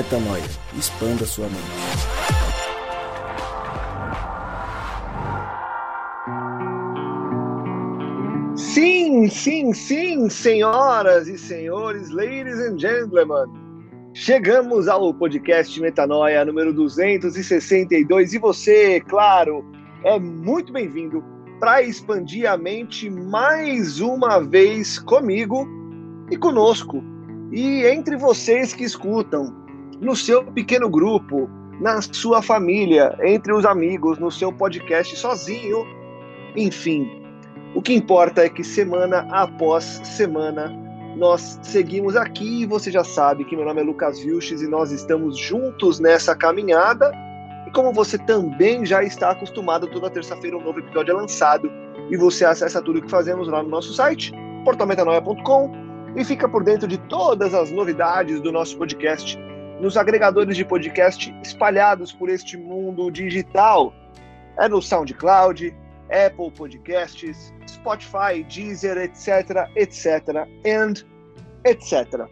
Metanoia. Expanda sua mente. Sim, sim, sim, senhoras e senhores, ladies and gentlemen. Chegamos ao podcast Metanoia número 262 e você, claro, é muito bem-vindo para expandir a mente mais uma vez comigo e conosco e entre vocês que escutam, no seu pequeno grupo, na sua família, entre os amigos, no seu podcast sozinho, enfim. O que importa é que semana após semana nós seguimos aqui e você já sabe que meu nome é Lucas Vilches e nós estamos juntos nessa caminhada. E como você também já está acostumado, toda terça-feira um novo episódio é lançado e você acessa tudo o que fazemos lá no nosso site, portalmetanoia.com e fica por dentro de todas as novidades do nosso podcast nos agregadores de podcast espalhados por este mundo digital. É no SoundCloud, Apple Podcasts, Spotify, Deezer, etc, etc, and etc.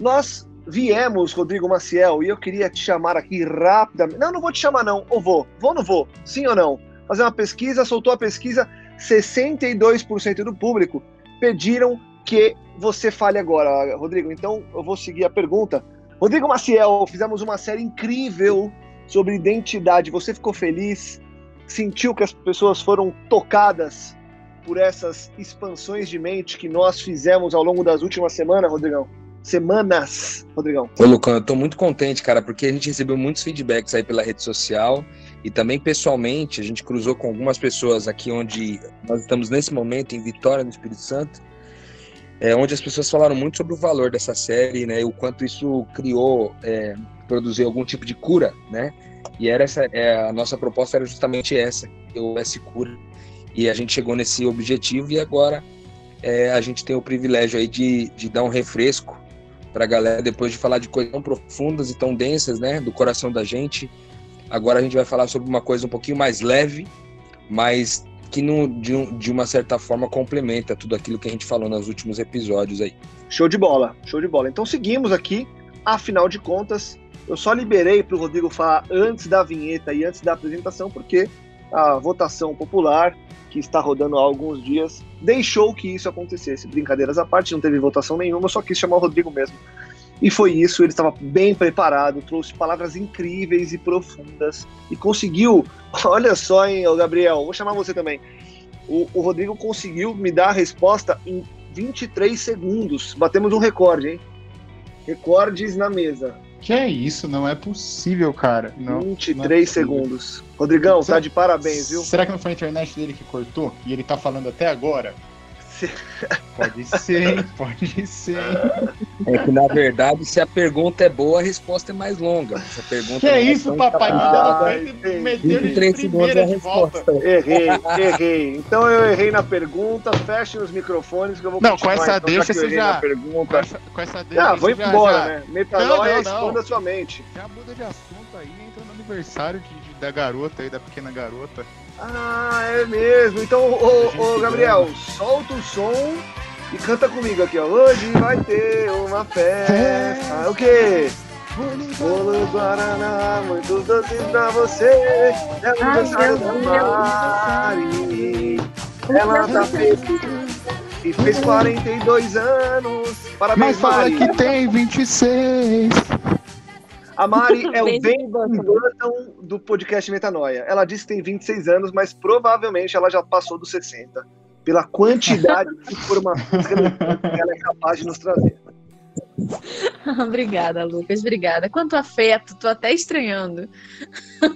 Nós viemos, Rodrigo Maciel, e eu queria te chamar aqui rapidamente. Não, não vou te chamar não, ou vou? Vou ou não vou? Sim ou não? Fazer uma pesquisa, soltou a pesquisa, 62% do público pediram que você fale agora, Rodrigo. Então eu vou seguir a pergunta. Rodrigo Maciel, fizemos uma série incrível sobre identidade. Você ficou feliz? Sentiu que as pessoas foram tocadas por essas expansões de mente que nós fizemos ao longo das últimas semanas, Rodrigão? Semanas, Rodrigão. Ô, Lucão, eu tô muito contente, cara, porque a gente recebeu muitos feedbacks aí pela rede social e também pessoalmente. A gente cruzou com algumas pessoas aqui onde nós estamos nesse momento, em Vitória, no Espírito Santo é, onde as pessoas falaram muito sobre o valor dessa série, né, e o quanto isso criou, é, produziu algum tipo de cura, né, e era essa, é, a nossa proposta era justamente essa, que houvesse cura, e a gente chegou nesse objetivo e agora é, a gente tem o privilégio aí de, de dar um refresco para a galera depois de falar de coisas tão profundas e tão densas, né, do coração da gente. Agora a gente vai falar sobre uma coisa um pouquinho mais leve, mas que no, de, de, uma certa forma complementa tudo aquilo que a gente falou nos últimos episódios aí. Show de bola, show de bola. Então seguimos aqui, afinal de contas, eu só liberei para o Rodrigo falar antes da vinheta e antes da apresentação, porque a votação popular, que está rodando há alguns dias, deixou que isso acontecesse. Brincadeiras à parte, não teve votação nenhuma, eu só quis chamar o Rodrigo mesmo. E foi isso, ele estava bem preparado, trouxe palavras incríveis e profundas e conseguiu. Olha só, hein, Gabriel, vou chamar você também. O, o Rodrigo conseguiu me dar a resposta em 23 segundos. Batemos um recorde, hein? Recordes na mesa. Que é isso? Não é possível, cara. Não, 23 não é segundos. Rodrigão, será, tá de parabéns, viu? Será que não foi a internet dele que cortou? E ele tá falando até agora? Pode ser, pode ser. É que na verdade, se a pergunta é boa, a resposta é mais longa. Se a pergunta que é isso, papai? Ah, Me deu 23 segundos a resposta. Errei, errei. Então eu errei na pergunta. Feche os microfones que eu vou Não, com essa então, deixa você já. Pergunta. Com essa, com essa deixa. Ah, vou embora, já... né? Metanoia expanda sua mente. Já muda de assunto aí, entra no aniversário de, de, da garota aí, da pequena garota. Ah, é mesmo. Então, ô, ô, Gabriel, solta o som e canta comigo aqui, ó. Hoje vai ter uma festa. O quê? Bolo Guaraná, muitos doces pra você. É o aniversário da Mari. Ela tá feliz e fez 42 anos. Parabéns, Mas fala Mari. que tem 26. A Mari é o Ben Burton do podcast Metanoia. Ela disse que tem 26 anos, mas provavelmente ela já passou dos 60, pela quantidade de informações que ela é capaz de nos trazer. Obrigada, Lucas. Obrigada. Quanto afeto, tô até estranhando.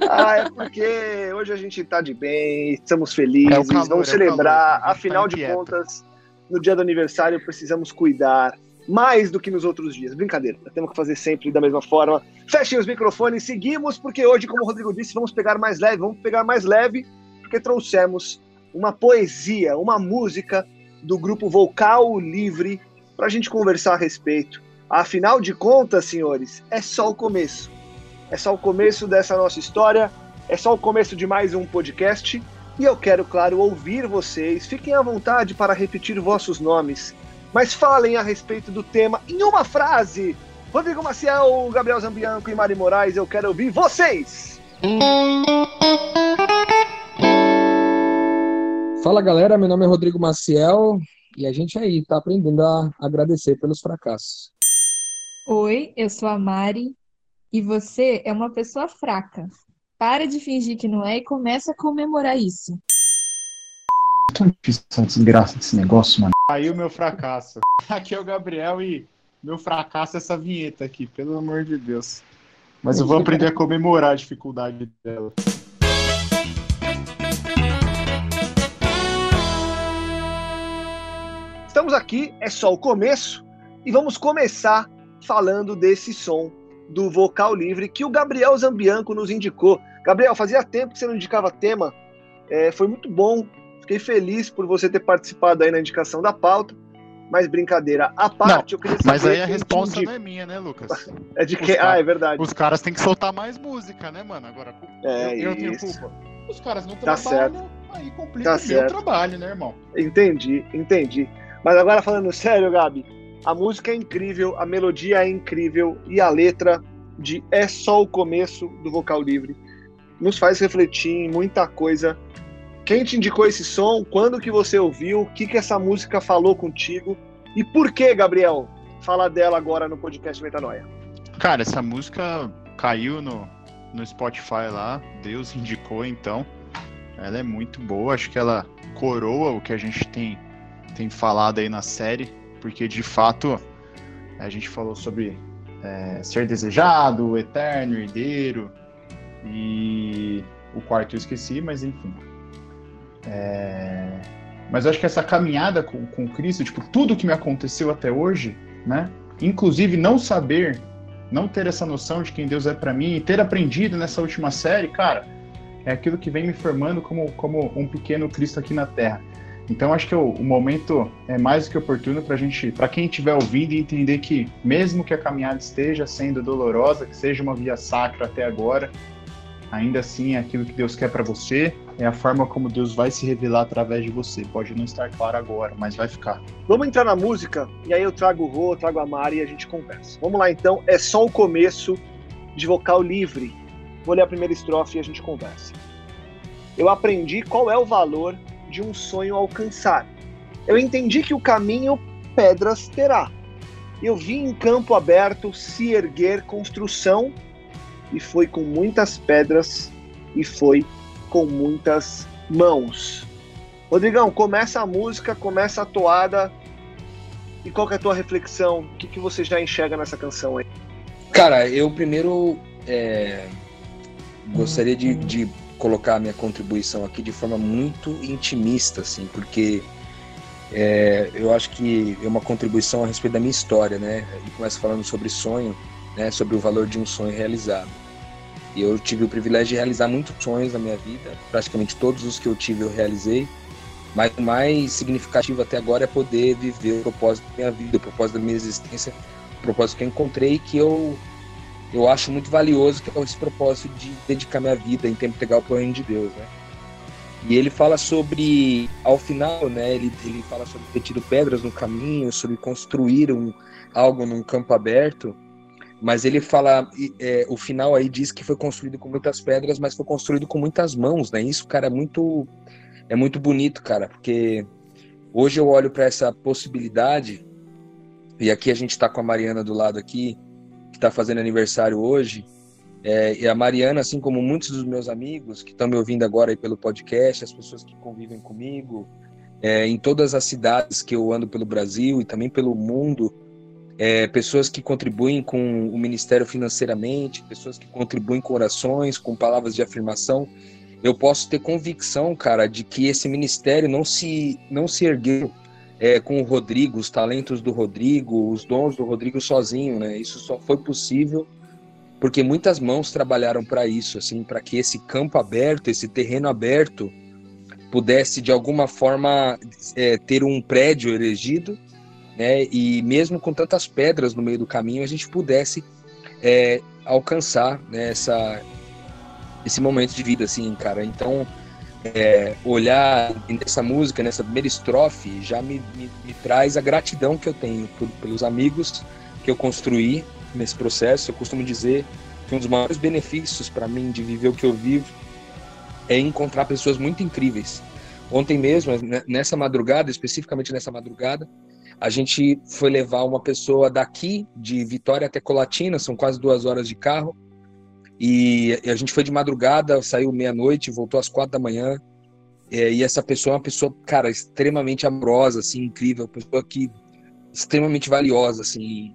Ah, é porque hoje a gente tá de bem, estamos felizes, é calor, vamos é celebrar. Calor, Afinal de contas, no dia do aniversário precisamos cuidar mais do que nos outros dias. Brincadeira, temos que fazer sempre da mesma forma. Fechem os microfones, seguimos, porque hoje, como o Rodrigo disse, vamos pegar mais leve, vamos pegar mais leve, porque trouxemos uma poesia, uma música do grupo Vocal Livre para a gente conversar a respeito. Afinal de contas, senhores, é só o começo. É só o começo dessa nossa história, é só o começo de mais um podcast. E eu quero, claro, ouvir vocês. Fiquem à vontade para repetir vossos nomes mas falem a respeito do tema em uma frase. Rodrigo Maciel, Gabriel Zambianco e Mari Moraes, eu quero ouvir vocês! Fala galera, meu nome é Rodrigo Maciel e a gente aí tá aprendendo a agradecer pelos fracassos. Oi, eu sou a Mari e você é uma pessoa fraca. Para de fingir que não é e começa a comemorar isso. Tão difícil essa desgraça desse negócio, mano. Aí o meu fracasso. Aqui é o Gabriel e meu fracasso é essa vinheta aqui, pelo amor de Deus. Mas eu vou aprender a comemorar a dificuldade dela. Estamos aqui, é só o começo, e vamos começar falando desse som do vocal livre que o Gabriel Zambianco nos indicou. Gabriel, fazia tempo que você não indicava tema, é, foi muito bom, fiquei feliz por você ter participado aí na indicação da pauta. Mas brincadeira à parte, eu queria saber. Mas aí a resposta não é minha, né, Lucas? É de quem? caras- Ah, é verdade. Os caras têm que soltar mais música, né, mano? Agora, É eu, eu tenho isso. culpa. Os caras não Tá trabalham, aí complica Tá o meu certo. trabalho, né, irmão? Entendi, entendi. Mas agora falando sério, Gabi, a música é incrível, a melodia é incrível e a letra de É Só o Começo do Vocal Livre nos faz refletir em muita coisa. Quem te indicou esse som? Quando que você ouviu? O que que essa música falou contigo? E por que, Gabriel, falar dela agora no podcast Metanoia? Cara, essa música caiu no, no Spotify lá, Deus indicou então. Ela é muito boa, acho que ela coroa o que a gente tem, tem falado aí na série, porque de fato a gente falou sobre é, ser desejado, eterno, herdeiro, e o quarto eu esqueci, mas enfim. É, Mas eu acho que essa caminhada com, com Cristo, tipo, tudo que me aconteceu até hoje, né? Inclusive não saber, não ter essa noção de quem Deus é pra mim e ter aprendido nessa última série, cara, é aquilo que vem me formando como, como um pequeno Cristo aqui na Terra. Então acho que o, o momento é mais do que oportuno pra gente, para quem estiver ouvindo e entender que mesmo que a caminhada esteja sendo dolorosa, que seja uma via sacra até agora, ainda assim é aquilo que Deus quer pra você, é a forma como Deus vai se revelar através de você. Pode não estar claro agora, mas vai ficar. Vamos entrar na música e aí eu trago o Rô, eu trago a Mari e a gente conversa. Vamos lá então, é só o começo de vocal livre. Vou ler a primeira estrofe e a gente conversa. Eu aprendi qual é o valor de um sonho alcançar. Eu entendi que o caminho pedras terá. Eu vi em campo aberto se erguer construção e foi com muitas pedras e foi com muitas mãos. Rodrigão, começa a música, começa a toada. E qual é a tua reflexão? O que, que você já enxerga nessa canção aí? Cara, eu primeiro é, gostaria de, de colocar a minha contribuição aqui de forma muito intimista, assim, porque é, eu acho que é uma contribuição a respeito da minha história, né? Ele começa falando sobre sonho, né? Sobre o valor de um sonho realizado. E eu tive o privilégio de realizar muitos sonhos na minha vida, praticamente todos os que eu tive eu realizei. Mas o mais significativo até agora é poder viver o propósito da minha vida, o propósito da minha existência, o propósito que eu encontrei que eu eu acho muito valioso, que é esse propósito de dedicar minha vida em tempo integral para o reino de Deus, né? E ele fala sobre, ao final, né? Ele, ele fala sobre ter tido pedras no caminho, sobre construir um, algo num campo aberto. Mas ele fala, é, o final aí diz que foi construído com muitas pedras, mas foi construído com muitas mãos, né? Isso, cara, é muito, é muito bonito, cara, porque hoje eu olho para essa possibilidade e aqui a gente está com a Mariana do lado aqui, que está fazendo aniversário hoje. É, e a Mariana, assim como muitos dos meus amigos que estão me ouvindo agora aí pelo podcast, as pessoas que convivem comigo, é, em todas as cidades que eu ando pelo Brasil e também pelo mundo, é, pessoas que contribuem com o ministério financeiramente, pessoas que contribuem com orações, com palavras de afirmação, eu posso ter convicção, cara, de que esse ministério não se não se ergueu é, com o Rodrigo, os talentos do Rodrigo, os dons do Rodrigo sozinho, né? Isso só foi possível porque muitas mãos trabalharam para isso, assim, para que esse campo aberto, esse terreno aberto, pudesse de alguma forma é, ter um prédio erigido, né? E mesmo com tantas pedras no meio do caminho, a gente pudesse é, alcançar né, essa, esse momento de vida, assim, cara. Então, é, olhar nessa música, nessa primeira estrofe, já me, me, me traz a gratidão que eu tenho por, pelos amigos que eu construí nesse processo. Eu costumo dizer que um dos maiores benefícios para mim de viver o que eu vivo é encontrar pessoas muito incríveis. Ontem mesmo, né, nessa madrugada, especificamente nessa madrugada, a gente foi levar uma pessoa daqui, de Vitória até Colatina, são quase duas horas de carro, e a gente foi de madrugada, saiu meia-noite, voltou às quatro da manhã, e essa pessoa é uma pessoa, cara, extremamente amorosa, assim, incrível, pessoa que extremamente valiosa, assim,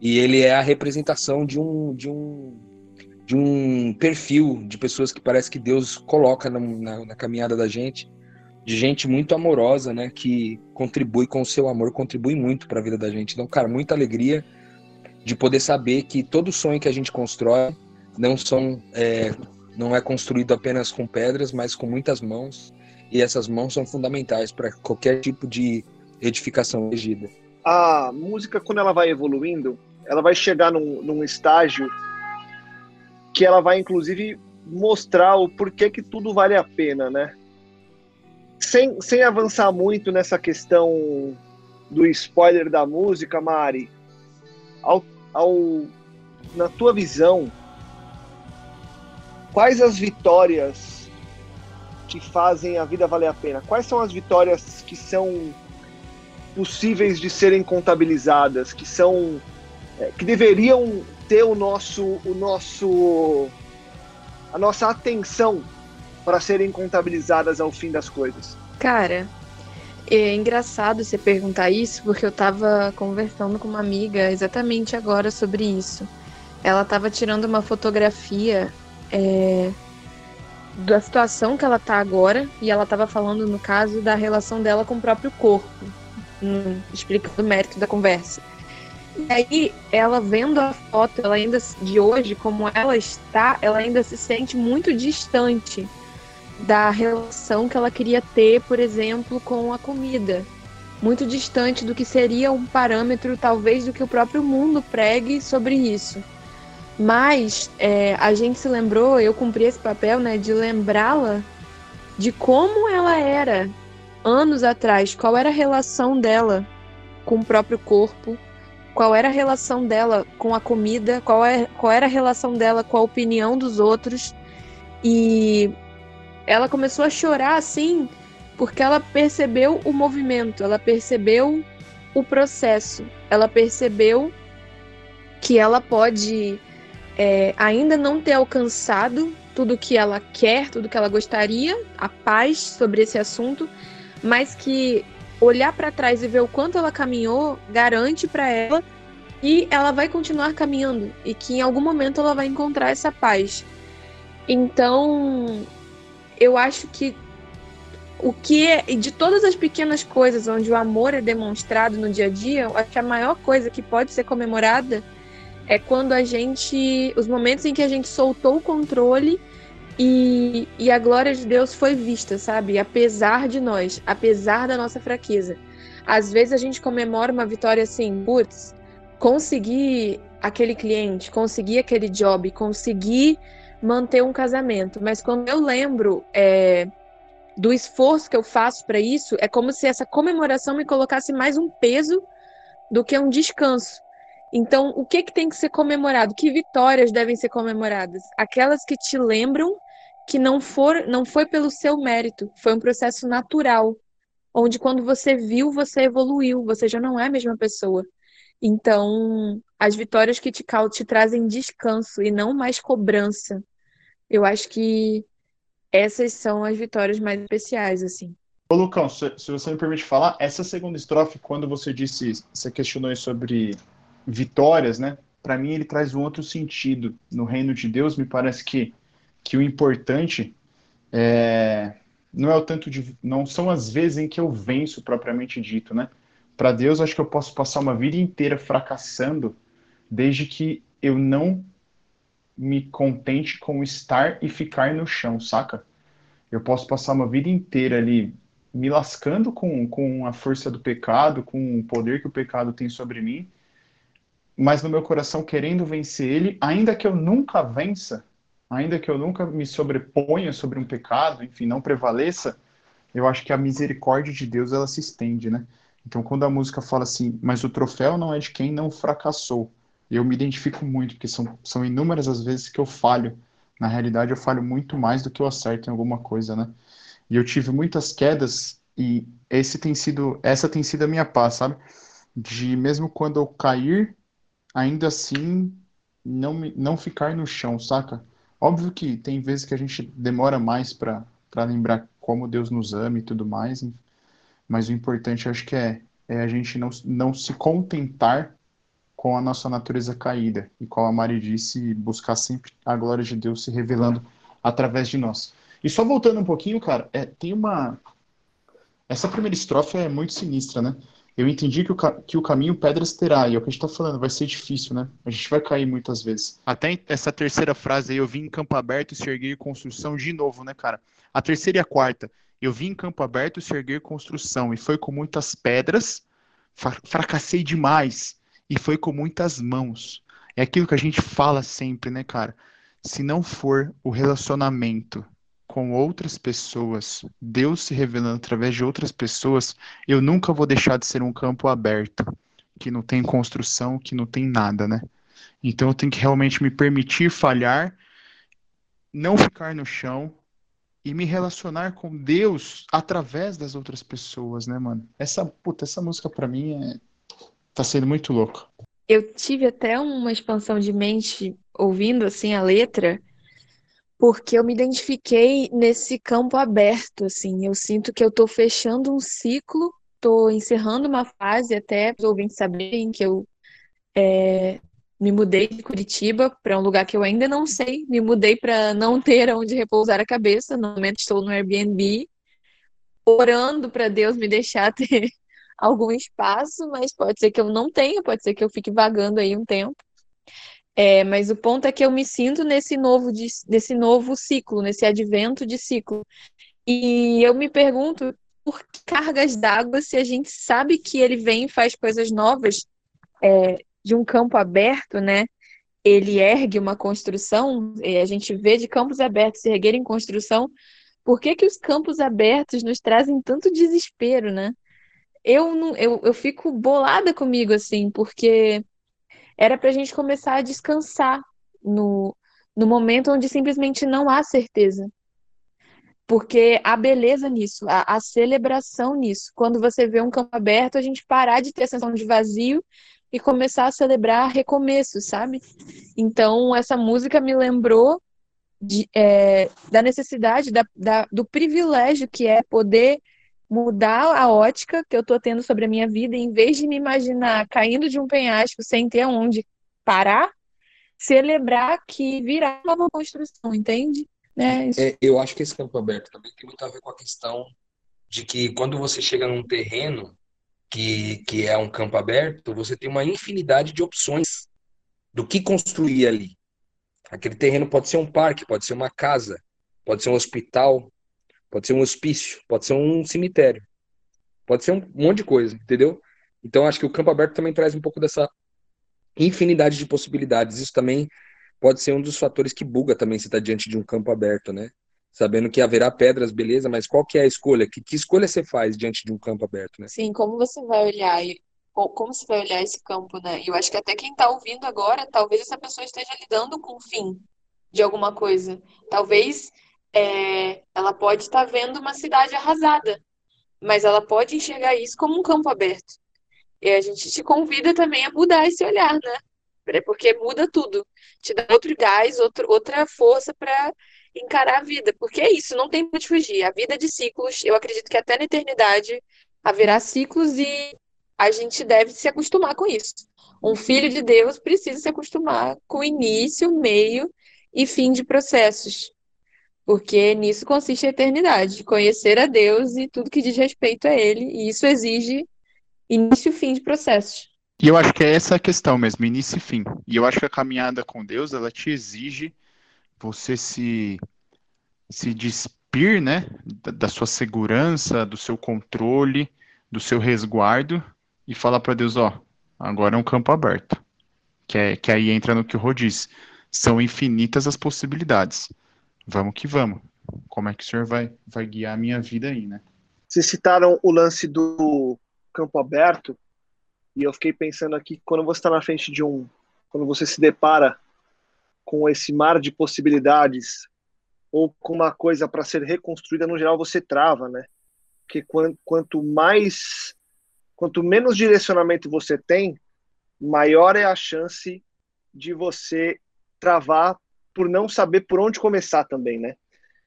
e ele é a representação de um, de um, de um perfil de pessoas que parece que Deus coloca na, na, na caminhada da gente, de gente muito amorosa, né, que contribui com o seu amor, contribui muito para a vida da gente. Então, cara, muita alegria de poder saber que todo sonho que a gente constrói não são é, não é construído apenas com pedras, mas com muitas mãos, e essas mãos são fundamentais para qualquer tipo de edificação erigida. A música, quando ela vai evoluindo, ela vai chegar num, num estágio que ela vai, inclusive, mostrar o porquê que tudo vale a pena, né? Sem, sem avançar muito nessa questão do spoiler da música, Mari, ao, ao, na tua visão, quais as vitórias que fazem a vida valer a pena? Quais são as vitórias que são possíveis de serem contabilizadas, que são é, que deveriam ter o nosso o nosso a nossa atenção para serem contabilizadas ao fim das coisas? Cara, é engraçado você perguntar isso, porque eu estava conversando com uma amiga exatamente agora sobre isso. Ela estava tirando uma fotografia é, da situação que ela está agora, e ela estava falando, no caso, da relação dela com o próprio corpo, explicando o mérito da conversa. E aí, ela vendo a foto, ela ainda de hoje, como ela está, ela ainda se sente muito distante da relação que ela queria ter, por exemplo, com a comida. Muito distante do que seria um parâmetro, talvez, do que o próprio mundo pregue sobre isso. Mas é, a gente se lembrou, eu cumpri esse papel, né, de lembrá-la de como ela era anos atrás, qual era a relação dela com o próprio corpo, qual era a relação dela com a comida, qual, é, qual era a relação dela com a opinião dos outros. E ela começou a chorar assim porque ela percebeu o movimento, ela percebeu o processo, ela percebeu que ela pode é, ainda não ter alcançado tudo que ela quer, tudo que ela gostaria, a paz sobre esse assunto, mas que olhar para trás e ver o quanto ela caminhou garante para ela que ela vai continuar caminhando e que em algum momento ela vai encontrar essa paz. Então, eu acho que o que é, de todas as pequenas coisas onde o amor é demonstrado no dia a dia, eu acho que a maior coisa que pode ser comemorada é quando a gente, os momentos em que a gente soltou o controle e, e a glória de Deus foi vista, sabe? Apesar de nós, apesar da nossa fraqueza. Às vezes a gente comemora uma vitória assim, putz, consegui aquele cliente, consegui aquele job, consegui manter um casamento. Mas quando eu lembro é, do esforço que eu faço para isso, é como se essa comemoração me colocasse mais um peso do que um descanso. Então, o que, que tem que ser comemorado? Que vitórias devem ser comemoradas? Aquelas que te lembram que não, for, não foi pelo seu mérito, foi um processo natural, onde quando você viu, você evoluiu, você já não é a mesma pessoa. Então, as vitórias que te, te trazem descanso e não mais cobrança, eu acho que essas são as vitórias mais especiais, assim. Ô, Lucão, se, se você me permite falar, essa segunda estrofe, quando você disse, você questionou sobre vitórias, né? Para mim, ele traz um outro sentido. No reino de Deus, me parece que, que o importante é, não é o tanto de. Não são as vezes em que eu venço, propriamente dito, né? Para Deus, acho que eu posso passar uma vida inteira fracassando, desde que eu não me contente com estar e ficar no chão, saca? Eu posso passar uma vida inteira ali me lascando com, com a força do pecado, com o poder que o pecado tem sobre mim, mas no meu coração querendo vencer ele, ainda que eu nunca vença, ainda que eu nunca me sobreponha sobre um pecado, enfim, não prevaleça, eu acho que a misericórdia de Deus ela se estende, né? Então, quando a música fala assim, mas o troféu não é de quem não fracassou, E eu me identifico muito, porque são, são inúmeras as vezes que eu falho. Na realidade, eu falho muito mais do que eu acerto em alguma coisa, né? E eu tive muitas quedas e esse tem sido, essa tem sido a minha paz, sabe? De mesmo quando eu cair, ainda assim não, me, não ficar no chão, saca? Óbvio que tem vezes que a gente demora mais para lembrar como Deus nos ama e tudo mais, mas o importante acho que é, é a gente não, não se contentar com a nossa natureza caída e, como a Mari disse, buscar sempre a glória de Deus se revelando através de nós. E só voltando um pouquinho, cara, é, tem uma. Essa primeira estrofe é muito sinistra, né? Eu entendi que o, que o caminho pedras terá, e é o que a gente tá falando, vai ser difícil, né? A gente vai cair muitas vezes. Até essa terceira frase aí, eu vim em campo aberto se erguer construção de novo, né, cara? A terceira e a quarta, eu vim em campo aberto se erguer construção, e foi com muitas pedras, fracassei demais, e foi com muitas mãos. É aquilo que a gente fala sempre, né, cara? Se não for o relacionamento com outras pessoas, Deus se revelando através de outras pessoas, eu nunca vou deixar de ser um campo aberto, que não tem construção, que não tem nada, né? Então eu tenho que realmente me permitir falhar, não ficar no chão e me relacionar com Deus através das outras pessoas, né, mano? Essa, puta, essa música para mim é tá sendo muito louca. Eu tive até uma expansão de mente ouvindo assim a letra porque eu me identifiquei nesse campo aberto, assim. Eu sinto que eu estou fechando um ciclo, estou encerrando uma fase, até os ouvintes saberem que eu é, me mudei de Curitiba para um lugar que eu ainda não sei. Me mudei para não ter onde repousar a cabeça. No momento estou no Airbnb, orando para Deus me deixar ter algum espaço, mas pode ser que eu não tenha, pode ser que eu fique vagando aí um tempo. É, mas o ponto é que eu me sinto nesse novo, nesse novo ciclo, nesse advento de ciclo. E eu me pergunto por que cargas d'água se a gente sabe que ele vem e faz coisas novas é, de um campo aberto, né? Ele ergue uma construção, e a gente vê de campos abertos se erguerem construção. Por que, que os campos abertos nos trazem tanto desespero, né? Eu, não, eu, eu fico bolada comigo, assim, porque era para a gente começar a descansar no, no momento onde simplesmente não há certeza. Porque a beleza nisso, a celebração nisso. Quando você vê um campo aberto, a gente parar de ter a sensação de vazio e começar a celebrar recomeço, sabe? Então, essa música me lembrou de, é, da necessidade, da, da, do privilégio que é poder mudar a ótica que eu tô tendo sobre a minha vida, em vez de me imaginar caindo de um penhasco sem ter onde parar, celebrar que virá uma nova construção, entende? Né? É, eu acho que esse campo aberto também tem muito a ver com a questão de que quando você chega num terreno que, que é um campo aberto, você tem uma infinidade de opções do que construir ali. Aquele terreno pode ser um parque, pode ser uma casa, pode ser um hospital, pode ser um hospício, pode ser um cemitério, pode ser um monte de coisa, entendeu? Então acho que o campo aberto também traz um pouco dessa infinidade de possibilidades. Isso também pode ser um dos fatores que buga também se está diante de um campo aberto, né? Sabendo que haverá pedras, beleza, mas qual que é a escolha? Que, que escolha você faz diante de um campo aberto, né? Sim, como você vai olhar e como você vai olhar esse campo, né? Eu acho que até quem está ouvindo agora, talvez essa pessoa esteja lidando com o fim de alguma coisa. Talvez é, ela pode estar vendo uma cidade arrasada, mas ela pode enxergar isso como um campo aberto. E a gente te convida também a mudar esse olhar, né? Porque muda tudo. Te dá outro gás, outro, outra força para encarar a vida. Porque é isso, não tem onde fugir. A vida é de ciclos, eu acredito que até na eternidade haverá ciclos e a gente deve se acostumar com isso. Um filho de Deus precisa se acostumar com início, meio e fim de processos. Porque nisso consiste a eternidade, conhecer a Deus e tudo que diz respeito a Ele, e isso exige início e fim de processos. E eu acho que é essa a questão mesmo, início e fim. E eu acho que a caminhada com Deus, ela te exige você se, se despir, né, da, da sua segurança, do seu controle, do seu resguardo, e falar para Deus, ó, agora é um campo aberto. Que, é, que aí entra no que o Rô diz. São infinitas as possibilidades vamos que vamos. Como é que o senhor vai, vai guiar a minha vida aí, né? Vocês citaram o lance do campo aberto, e eu fiquei pensando aqui, quando você está na frente de um, quando você se depara com esse mar de possibilidades ou com uma coisa para ser reconstruída, no geral você trava, né? Porque quanto mais, quanto menos direcionamento você tem, maior é a chance de você travar por não saber por onde começar também, né?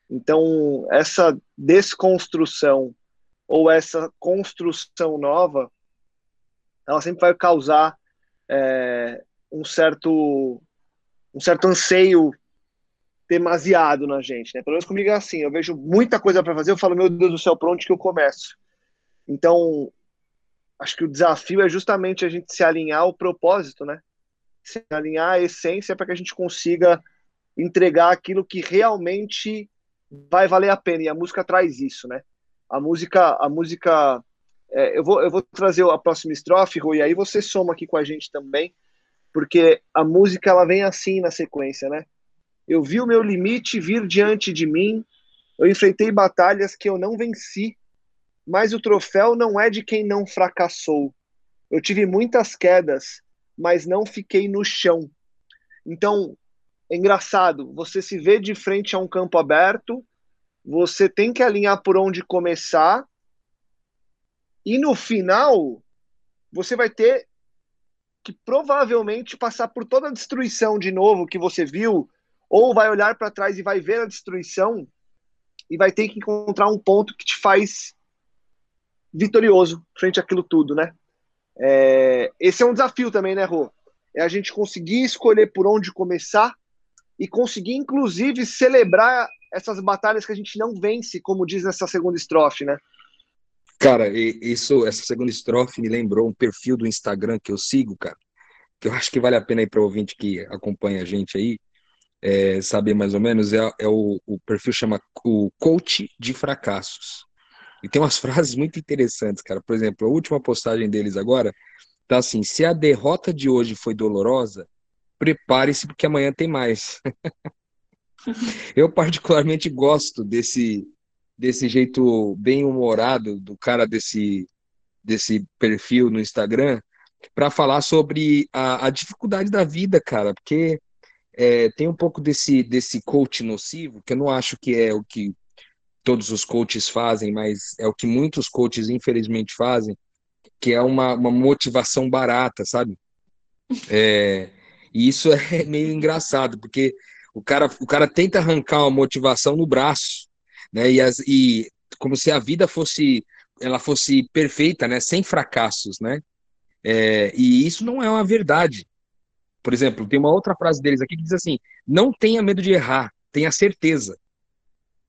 Então, essa desconstrução ou essa construção nova, ela sempre vai causar é, um certo um certo anseio demasiado na gente, né? Pelo menos comigo é assim, eu vejo muita coisa para fazer, eu falo, meu Deus do céu, por onde que eu começo? Então, acho que o desafio é justamente a gente se alinhar ao propósito, né? Se alinhar à essência para que a gente consiga entregar aquilo que realmente vai valer a pena. E a música traz isso, né? A música, a música, é, eu vou, eu vou trazer a próxima estrofe, Rui, e aí você soma aqui com a gente também, porque a música ela vem assim na sequência, né? Eu vi o meu limite vir diante de mim, eu enfrentei batalhas que eu não venci, mas o troféu não é de quem não fracassou. Eu tive muitas quedas, mas não fiquei no chão. Então, é engraçado, você se vê de frente a um campo aberto, você tem que alinhar por onde começar, e no final, você vai ter que provavelmente passar por toda a destruição de novo que você viu, ou vai olhar para trás e vai ver a destruição e vai ter que encontrar um ponto que te faz vitorioso frente àquilo tudo, né? É, esse é um desafio também, né, Rô? É a gente conseguir escolher por onde começar e conseguir, inclusive, celebrar essas batalhas que a gente não vence, como diz nessa segunda estrofe, né? Cara, isso, essa segunda estrofe me lembrou um perfil do Instagram que eu sigo, cara, que eu acho que vale a pena aí para o ouvinte que acompanha a gente aí, é, saber mais ou menos, é, é o, o, perfil chama o Coach de Fracassos. E tem umas frases muito interessantes, cara. Por exemplo, a última postagem deles agora tá assim: se a derrota de hoje foi dolorosa, prepare-se porque amanhã tem mais. eu particularmente gosto desse desse jeito bem humorado do cara desse desse perfil no Instagram para falar sobre a, a, dificuldade da vida, cara, porque é, tem um pouco desse desse coach nocivo que eu não acho que é o que todos os coaches fazem, mas é o que muitos coaches infelizmente fazem, que é uma, uma motivação barata, sabe? É, e isso é meio engraçado, porque o cara, o cara tenta arrancar uma motivação no braço, né? E, as, e como se a vida fosse ela fosse perfeita, né? Sem fracassos, né? É, e isso não é uma verdade. Por exemplo, tem uma outra frase deles aqui que diz assim: não tenha medo de errar, tenha certeza.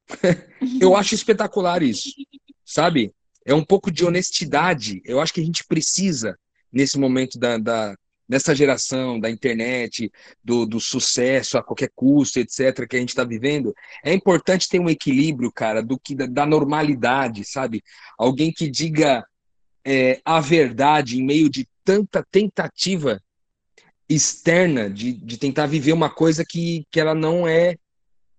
Eu acho espetacular isso, sabe? É um pouco de honestidade. Eu acho que a gente precisa, nesse momento da, da, nessa geração da internet, do, do sucesso a qualquer custo, etc., que a gente está vivendo, é importante ter um equilíbrio, cara, do que da, da normalidade, sabe? Alguém que diga é, a verdade em meio de tanta tentativa externa de, de tentar viver uma coisa que, que ela não é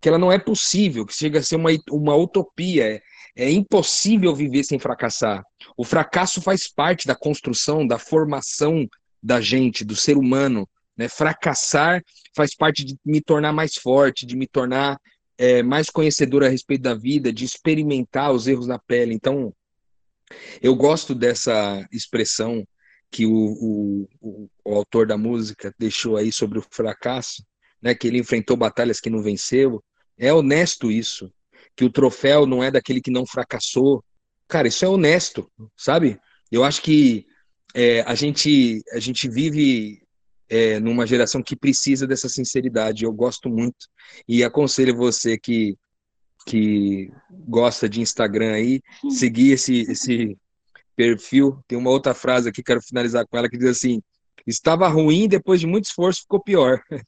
que ela não é possível, que chega a ser uma, uma utopia. É, é impossível viver sem fracassar. O fracasso faz parte da construção, da formação da gente, do ser humano. Né? Fracassar faz parte de me tornar mais forte, de me tornar é, mais conhecedor a respeito da vida, de experimentar os erros na pele. Então, eu gosto dessa expressão que o, o, o, o autor da música deixou aí sobre o fracasso, né? que ele enfrentou batalhas que não venceu. É honesto isso, que o troféu não é daquele que não fracassou. Cara, isso é honesto, sabe? Eu acho que é, a, gente, a gente vive é, numa geração que precisa dessa sinceridade. Eu gosto muito e aconselho você que, que gosta de Instagram aí, seguir esse, esse perfil. Tem uma outra frase aqui, quero finalizar com ela, que diz assim: estava ruim, depois de muito esforço ficou pior.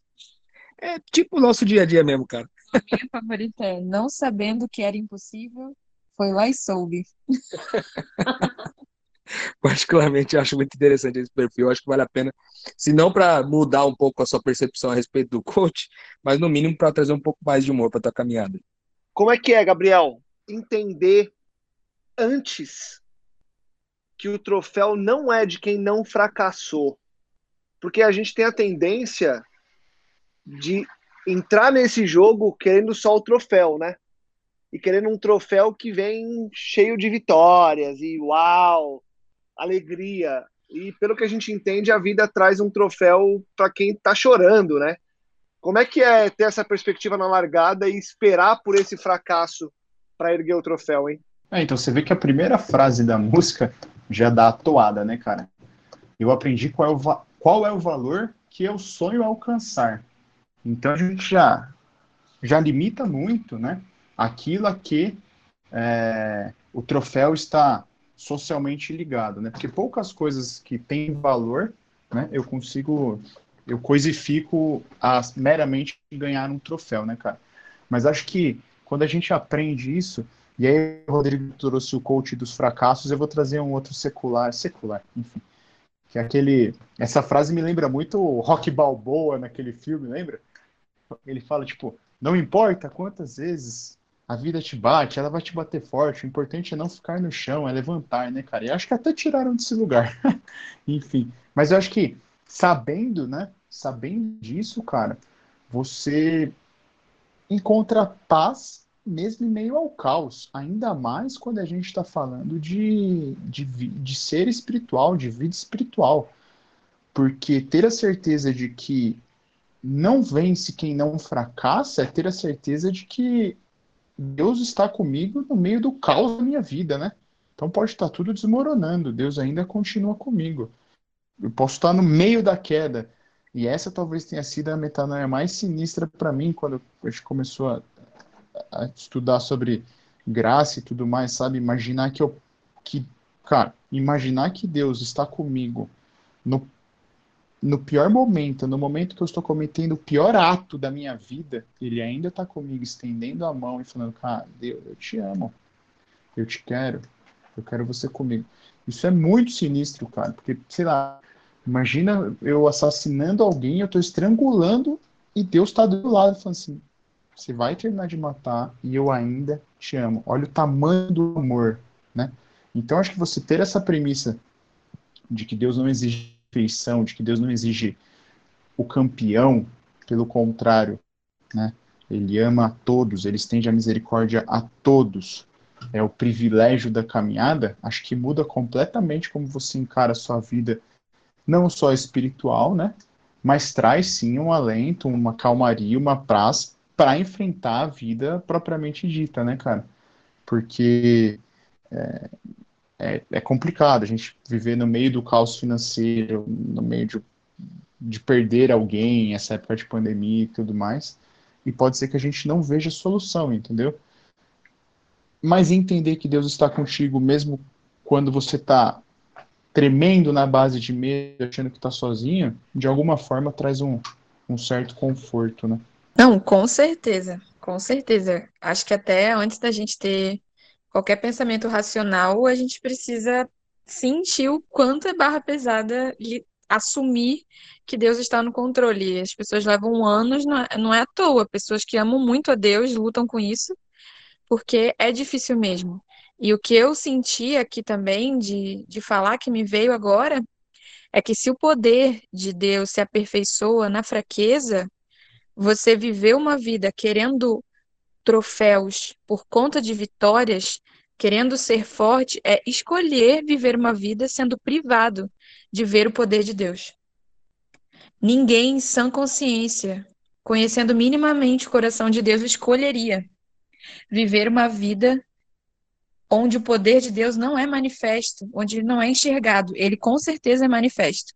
É tipo o nosso dia a dia mesmo, cara. A minha favorita é não sabendo que era impossível, foi lá e soube. particularmente acho muito interessante esse perfil. Acho que vale a pena, se não para mudar um pouco a sua percepção a respeito do coach, mas no mínimo para trazer um pouco mais de humor para tua caminhada. Como é que é, Gabriel? Entender antes que o troféu não é de quem não fracassou, porque a gente tem a tendência de entrar nesse jogo querendo só o troféu, né? E querendo um troféu que vem cheio de vitórias e uau, alegria. E pelo que a gente entende, a vida traz um troféu para quem está chorando, né? Como é que é ter essa perspectiva na largada e esperar por esse fracasso para erguer o troféu, hein? É, então você vê que a primeira frase da música já dá a toada, né, cara? Eu aprendi qual é o, qual é o valor que eu sonho alcançar. Então a gente já, já limita muito, né? Aquilo a que é, o troféu está socialmente ligado, né? Porque poucas coisas que têm valor, né? Eu consigo, eu coisifico a meramente ganhar um troféu, né, cara? Mas acho que quando a gente aprende isso, e aí o Rodrigo trouxe o coach dos fracassos, eu vou trazer um outro secular, secular, enfim. Que é aquele, essa frase me lembra muito o Rock Balboa naquele filme, lembra? Ele fala tipo, não importa quantas vezes a vida te bate, ela vai te bater forte. O importante é não ficar no chão, é levantar, né, cara? E acho que até tiraram desse lugar. Enfim. Mas eu acho que sabendo, né? Sabendo disso, cara, você encontra paz mesmo em meio ao caos. Ainda mais quando a gente está falando de, de, de ser espiritual, de vida espiritual. Porque ter a certeza de que não vence quem não fracassa é ter a certeza de que Deus está comigo no meio do caos da minha vida, né? Então pode estar tudo desmoronando, Deus ainda continua comigo. Eu posso estar no meio da queda. E essa talvez tenha sido a metanoia mais sinistra para mim quando a gente começou a, a, estudar sobre graça e tudo mais, sabe? Imaginar que eu que cara, imaginar que Deus está comigo no no pior momento, no momento que eu estou cometendo o pior ato da minha vida, ele ainda está comigo, estendendo a mão e falando, cara, Deus, eu te amo, eu te quero, eu quero você comigo. Isso é muito sinistro, cara, porque, sei lá, imagina eu assassinando alguém, eu estou estrangulando e Deus está do lado falando assim, você vai terminar de matar e eu ainda te amo. Olha o tamanho do amor, né? Então, acho que você ter essa premissa de que Deus não exige perfeição, de que Deus não exige o campeão, pelo contrário, né? Ele ama a todos, ele estende a misericórdia a todos. É o privilégio da caminhada, acho que muda completamente como você encara a sua vida, não só espiritual, né? Mas traz sim um alento, uma calmaria, uma paz para enfrentar a vida propriamente dita, né, cara? Porque é, é, é, complicado a gente viver no meio do caos financeiro, no meio de, de perder alguém, essa época de pandemia e tudo mais, e pode ser que a gente não veja solução, entendeu? Mas entender que Deus está contigo mesmo quando você está tremendo na base de medo, achando que está sozinho, de alguma forma traz um, um certo conforto, né? Não, com certeza, com certeza. Acho que até antes da gente ter qualquer pensamento racional, a gente precisa sentir o quanto é barra pesada assumir que Deus está no controle. As pessoas levam anos, não é, não é à toa. Pessoas que amam muito a Deus lutam com isso, porque é difícil mesmo. E o que eu senti aqui também, de, de falar que me veio agora, é que se o poder de Deus se aperfeiçoa na fraqueza, você viveu uma vida querendo troféus por conta de vitórias, querendo ser forte, é escolher viver uma vida sendo privado de ver o poder de Deus. Ninguém em sã consciência, conhecendo minimamente o coração de Deus, escolheria viver uma vida onde o poder de Deus não é manifesto, onde não é enxergado. Ele com certeza é manifesto,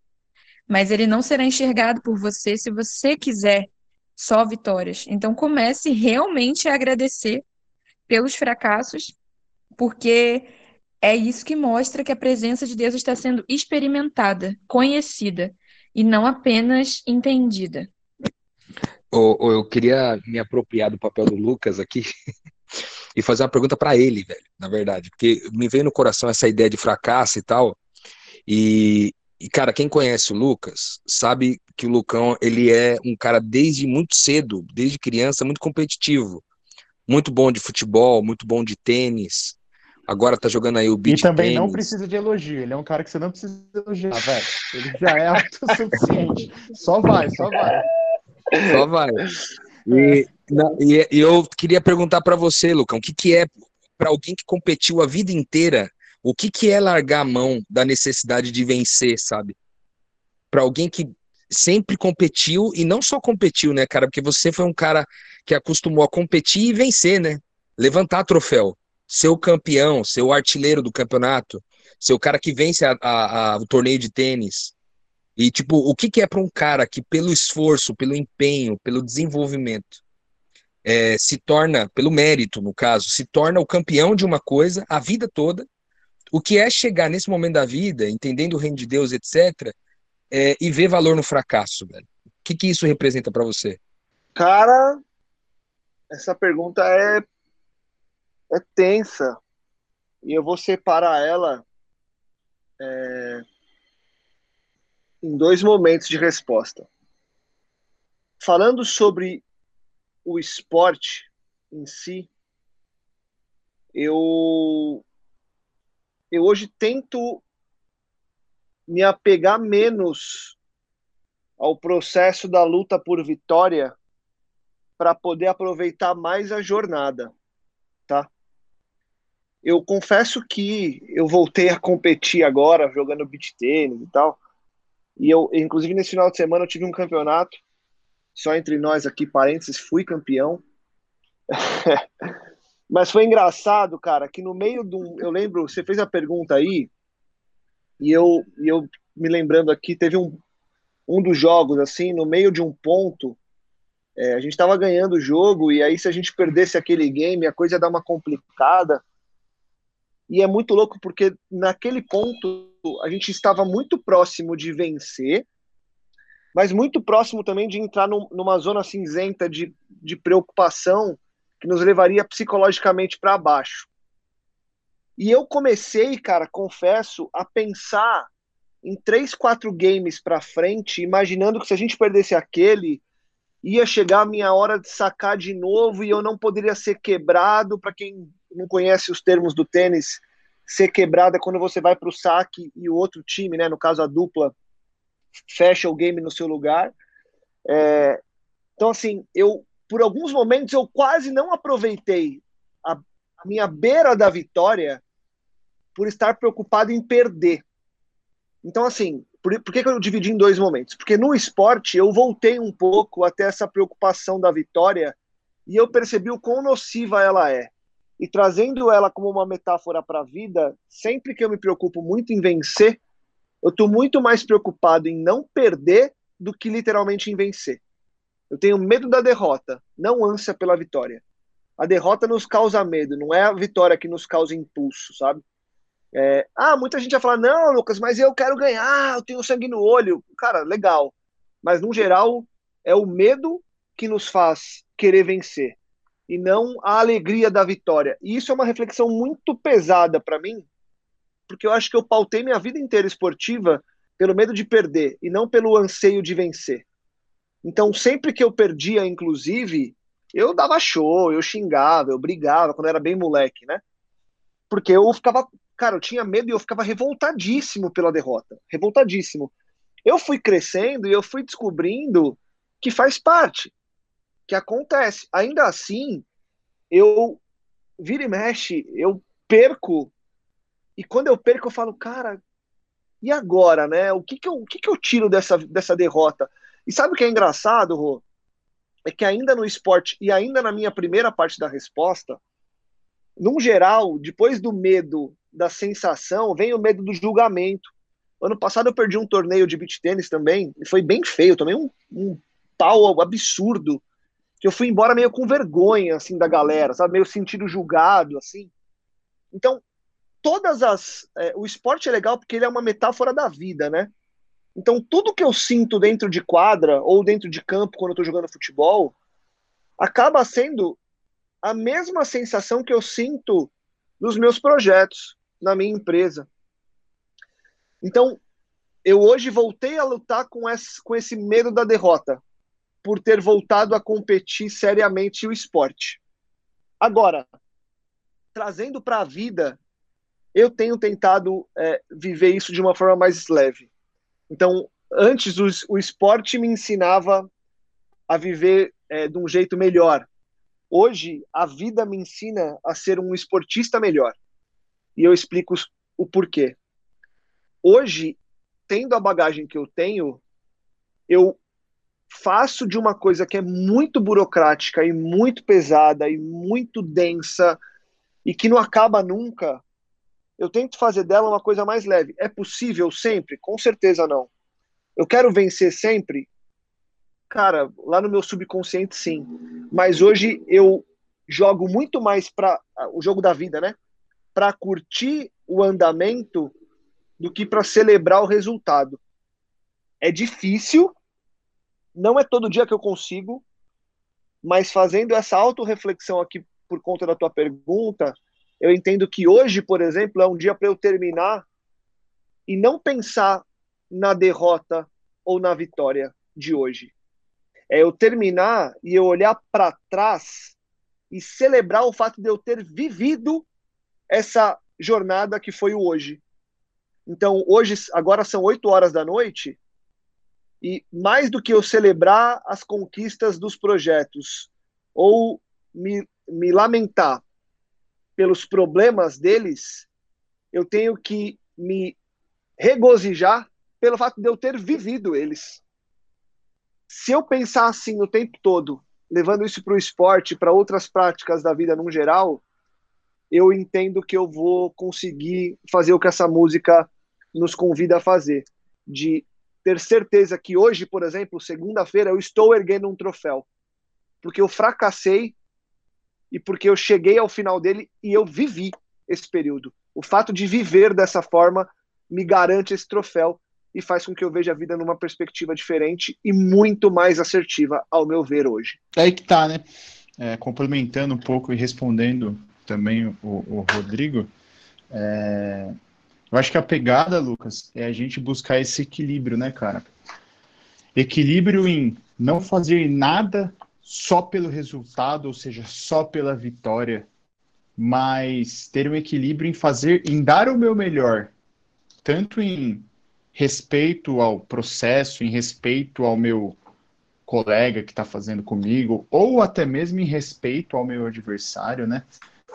mas ele não será enxergado por você se você quiser só vitórias. Então comece realmente a agradecer pelos fracassos, porque é isso que mostra que a presença de Deus está sendo experimentada, conhecida e não apenas entendida. Oh, eu queria me apropriar do papel do Lucas aqui e fazer uma pergunta para ele, velho, na verdade, porque me veio no coração essa ideia de fracasso e tal. E, e, cara, quem conhece o Lucas sabe que o Lucão, ele é um cara desde muito cedo, desde criança, muito competitivo. Muito bom de futebol, muito bom de tênis, agora tá jogando aí o beat E também tênis. não precisa de elogio. Ele é um cara que você não precisa elogiar, velho. Ele já é autossuficiente. Só vai, só vai. Só vai. E, na- e- e eu queria perguntar pra você, Lucão, o que, que é pra alguém que competiu a vida inteira, o que, que é largar a mão da necessidade de vencer, sabe? Pra alguém que sempre competiu e não só competiu, né, cara? Porque você foi um cara que acostumou a competir e vencer, né? Levantar troféu, ser o campeão, ser o artilheiro do campeonato, ser o cara que vence a- a- a- o torneio de tênis. E, tipo, o que que é para um cara que, pelo esforço, pelo empenho, pelo desenvolvimento, é, se torna, pelo mérito, no caso, se torna o campeão de uma coisa a vida toda, o que é chegar nesse momento da vida, entendendo o reino de Deus, etc., é, e ver valor no fracasso, velho? O que que isso representa para você? Cara, essa pergunta é, é tensa. E eu vou separar ela é, em dois momentos de resposta. Falando sobre o esporte em si, eu, eu hoje tento me apegar menos ao processo da luta por vitória para poder aproveitar mais a jornada, tá? Eu confesso que eu voltei a competir agora jogando beach tênis e tal. E eu, inclusive nesse final de semana eu tive um campeonato só entre nós aqui, parênteses, fui campeão. Mas foi engraçado, cara, que no meio do. Eu lembro, você fez a pergunta aí, e eu, e eu me lembrando aqui, teve um, um dos jogos, assim, no meio de um ponto, é, a gente estava ganhando o jogo, e aí se a gente perdesse aquele game, a coisa ia dar uma complicada. E é muito louco porque naquele ponto a gente estava muito próximo de vencer, mas muito próximo também de entrar num, numa zona cinzenta de, de preocupação que nos levaria psicologicamente para baixo. E eu comecei, cara, confesso, a pensar em três, quatro games para frente, imaginando que se a gente perdesse aquele, ia chegar a minha hora de sacar de novo e eu não poderia ser quebrado. Para quem não conhece os termos do tênis, ser quebrado é quando você vai para o saque e o outro time, né, no caso a dupla, fecha o game no seu lugar. É, então, assim, eu por alguns momentos eu quase não aproveitei a, a minha beira da vitória por estar preocupado em perder. Então, assim, por, por que, que eu dividi em dois momentos? Porque no esporte eu voltei um pouco até essa preocupação da vitória e eu percebi o quão nociva ela é. E trazendo ela como uma metáfora para a vida, sempre que eu me preocupo muito em vencer, eu estou muito mais preocupado em não perder do que literalmente em vencer. Eu tenho medo da derrota, não ânsia pela vitória. A derrota nos causa medo, não é a vitória que nos causa impulso, sabe? É, ah, muita gente vai falar, não, Lucas, mas eu quero ganhar, eu tenho sangue no olho. Cara, legal. Mas, no geral, é o medo que nos faz querer vencer e não a alegria da vitória. E isso é uma reflexão muito pesada para mim, porque eu acho que eu pautei minha vida inteira esportiva pelo medo de perder e não pelo anseio de vencer. Então, sempre que eu perdia, inclusive, eu dava show, eu xingava, eu brigava, quando eu era bem moleque, né? Porque eu ficava, cara, eu tinha medo e eu ficava revoltadíssimo pela derrota, revoltadíssimo. Eu fui crescendo e eu fui descobrindo que faz parte, que acontece. Ainda assim, eu vira e mexe, eu perco, e quando eu perco, eu falo, cara, e agora, né? O que que eu, o que que eu tiro dessa, dessa derrota? E sabe o que é engraçado, Rô? É que ainda no esporte, e ainda na minha primeira parte da resposta, num geral, depois do medo da sensação, vem o medo do julgamento. Ano passado eu perdi um torneio de beach tênis também, e foi bem feio, também um, um pau absurdo, que eu fui embora meio com vergonha, assim, da galera, sabe? Meio sentido julgado, assim. Então, todas as... É, o esporte é legal porque ele é uma metáfora da vida, né? Então, tudo que eu sinto dentro de quadra ou dentro de campo quando eu estou jogando futebol acaba sendo a mesma sensação que eu sinto nos meus projetos, na minha empresa. Então, eu hoje voltei a lutar com esse, com esse medo da derrota, por ter voltado a competir seriamente o esporte. Agora, trazendo para a vida, eu tenho tentado é, viver isso de uma forma mais leve. Então, antes o, esporte me ensinava a viver é, de um jeito melhor. Hoje, a vida me ensina a ser um esportista melhor. E eu explico o porquê. Hoje, tendo a bagagem que eu tenho, eu faço de uma coisa que é muito burocrática e muito pesada e muito densa e que não acaba nunca, eu tento fazer dela uma coisa mais leve. É possível sempre? Com certeza não. Eu quero vencer sempre? Cara, lá no meu subconsciente sim. Mas hoje eu jogo muito mais para o jogo da vida, né? Para curtir o andamento do que para celebrar o resultado. É difícil, não é todo dia que eu consigo, mas fazendo essa autorreflexão aqui por conta da tua pergunta, eu entendo que hoje, por exemplo, é um dia para eu terminar e não pensar na derrota ou na vitória de hoje. É eu terminar e eu olhar para trás e celebrar o fato de eu ter vivido essa jornada que foi o hoje. Então, hoje, agora são 8 horas da noite, e mais do que eu celebrar as conquistas dos projetos ou me, me lamentar pelos problemas deles, eu tenho que me regozijar pelo fato de eu ter vivido eles. Se eu pensar assim o tempo todo, levando isso para o esporte, para outras práticas da vida no geral, eu entendo que eu vou conseguir fazer o que essa música nos convida a fazer, de ter certeza que hoje, por exemplo, segunda-feira, eu estou erguendo um troféu, porque eu fracassei e porque eu cheguei ao final dele e eu vivi esse período. O fato de viver dessa forma me garante esse troféu e faz com que eu veja a vida numa perspectiva diferente e muito mais assertiva, ao meu ver, hoje. É aí que tá, né? É, complementando um pouco e respondendo também o, o Rodrigo, é, eu acho que a pegada, Lucas, é a gente buscar esse equilíbrio, né, cara? Equilíbrio em não fazer nada só pelo resultado, ou seja, só pela vitória, mas ter um equilíbrio em fazer, em dar o meu melhor, tanto em respeito ao processo, em respeito ao meu colega que está fazendo comigo, ou até mesmo em respeito ao meu adversário, né?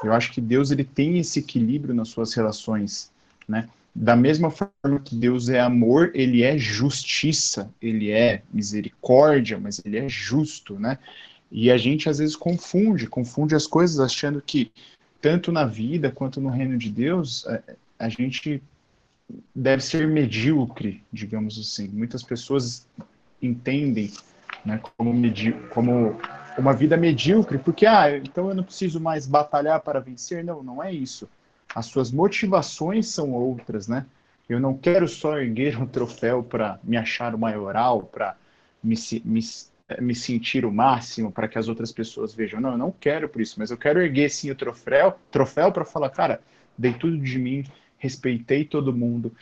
Eu acho que Deus ele tem esse equilíbrio nas suas relações, né? Da mesma forma que Deus é amor, ele é justiça, ele é misericórdia, mas ele é justo, né? E a gente às vezes confunde, confunde as coisas achando que tanto na vida quanto no reino de Deus, a, a gente deve ser medíocre, digamos assim. Muitas pessoas entendem né, como, como uma vida medíocre, porque, ah, então eu não preciso mais batalhar para vencer. Não, não é isso. As suas motivações são outras, né? Eu não quero só erguer um troféu para me achar o maioral, para me, me, me sentir o máximo, para que as outras pessoas vejam. Não, eu não quero por isso, mas eu quero erguer sim o troféu, troféu para falar, cara, dei tudo de mim, respeitei todo mundo,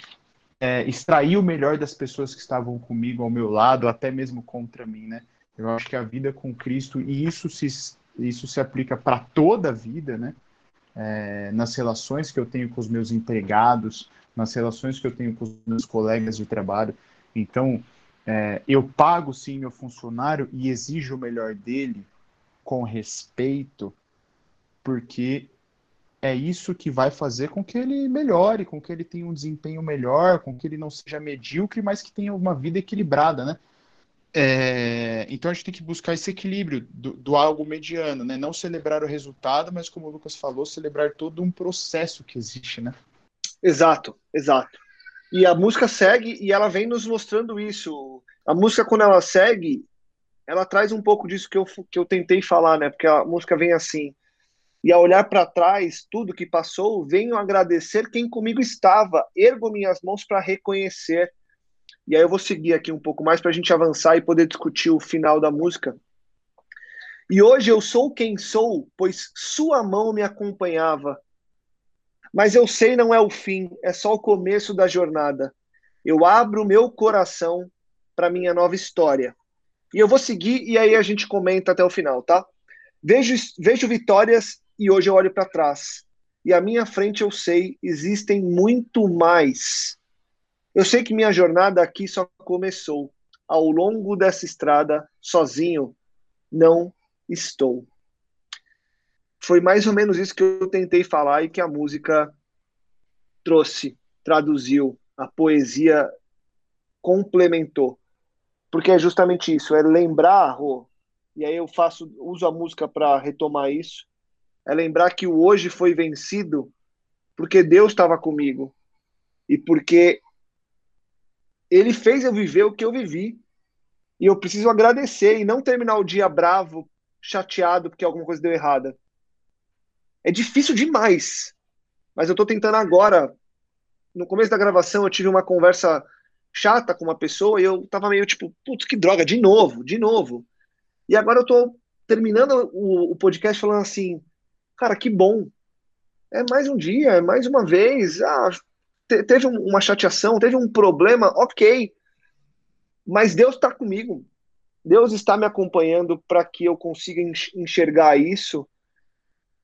é, extraí o melhor das pessoas que estavam comigo ao meu lado, até mesmo contra mim, né? Eu acho que a vida com Cristo, e isso se, isso se aplica para toda a vida, né? É, nas relações que eu tenho com os meus empregados, nas relações que eu tenho com os meus colegas de trabalho. Então, é, eu pago sim meu funcionário e exijo o melhor dele com respeito, porque é isso que vai fazer com que ele melhore, com que ele tenha um desempenho melhor, com que ele não seja medíocre, mas que tenha uma vida equilibrada, né? É, então a gente tem que buscar esse equilíbrio do, do, algo mediano, né? Não celebrar o resultado, mas como o Lucas falou, celebrar todo um processo que existe, né? Exato, exato. E a música segue e ela vem nos mostrando isso. A música, quando ela segue, ela traz um pouco disso que eu, que eu tentei falar, né? Porque a música vem assim. E a olhar para trás, tudo que passou, venho agradecer quem comigo estava, ergo minhas mãos para reconhecer e aí eu vou seguir aqui um pouco mais para a gente avançar e poder discutir o final da música. E hoje eu sou quem sou, pois sua mão me acompanhava. Mas eu sei não é o fim, é só o começo da jornada. Eu abro meu coração para minha nova história. E eu vou seguir e aí a gente comenta até o final, tá? Vejo, vejo vitórias e hoje eu olho para trás. e à minha frente eu sei, existem muito mais. Eu sei que minha jornada aqui só começou. Ao longo dessa estrada, sozinho, não estou. Foi mais ou menos isso que eu tentei falar e que a música trouxe, traduziu, a poesia complementou. Porque é justamente isso, é lembrar, Rô, e aí eu faço, uso a música para retomar isso, é lembrar que o hoje foi vencido porque Deus estava comigo e porque ele fez eu viver o que eu vivi. E eu preciso agradecer e não terminar o dia bravo, chateado porque alguma coisa deu errada. É difícil demais. Mas eu estou tentando agora. No começo da gravação, eu tive uma conversa chata com uma pessoa e eu tava meio tipo, putz, que droga, de novo, de novo. E agora eu tô terminando o, o podcast falando assim, cara, que bom. É mais um dia, é mais uma vez. Ah, te, teve uma chateação, teve um problema, ok. Mas Deus está comigo. Deus está me acompanhando para que eu consiga enxergar isso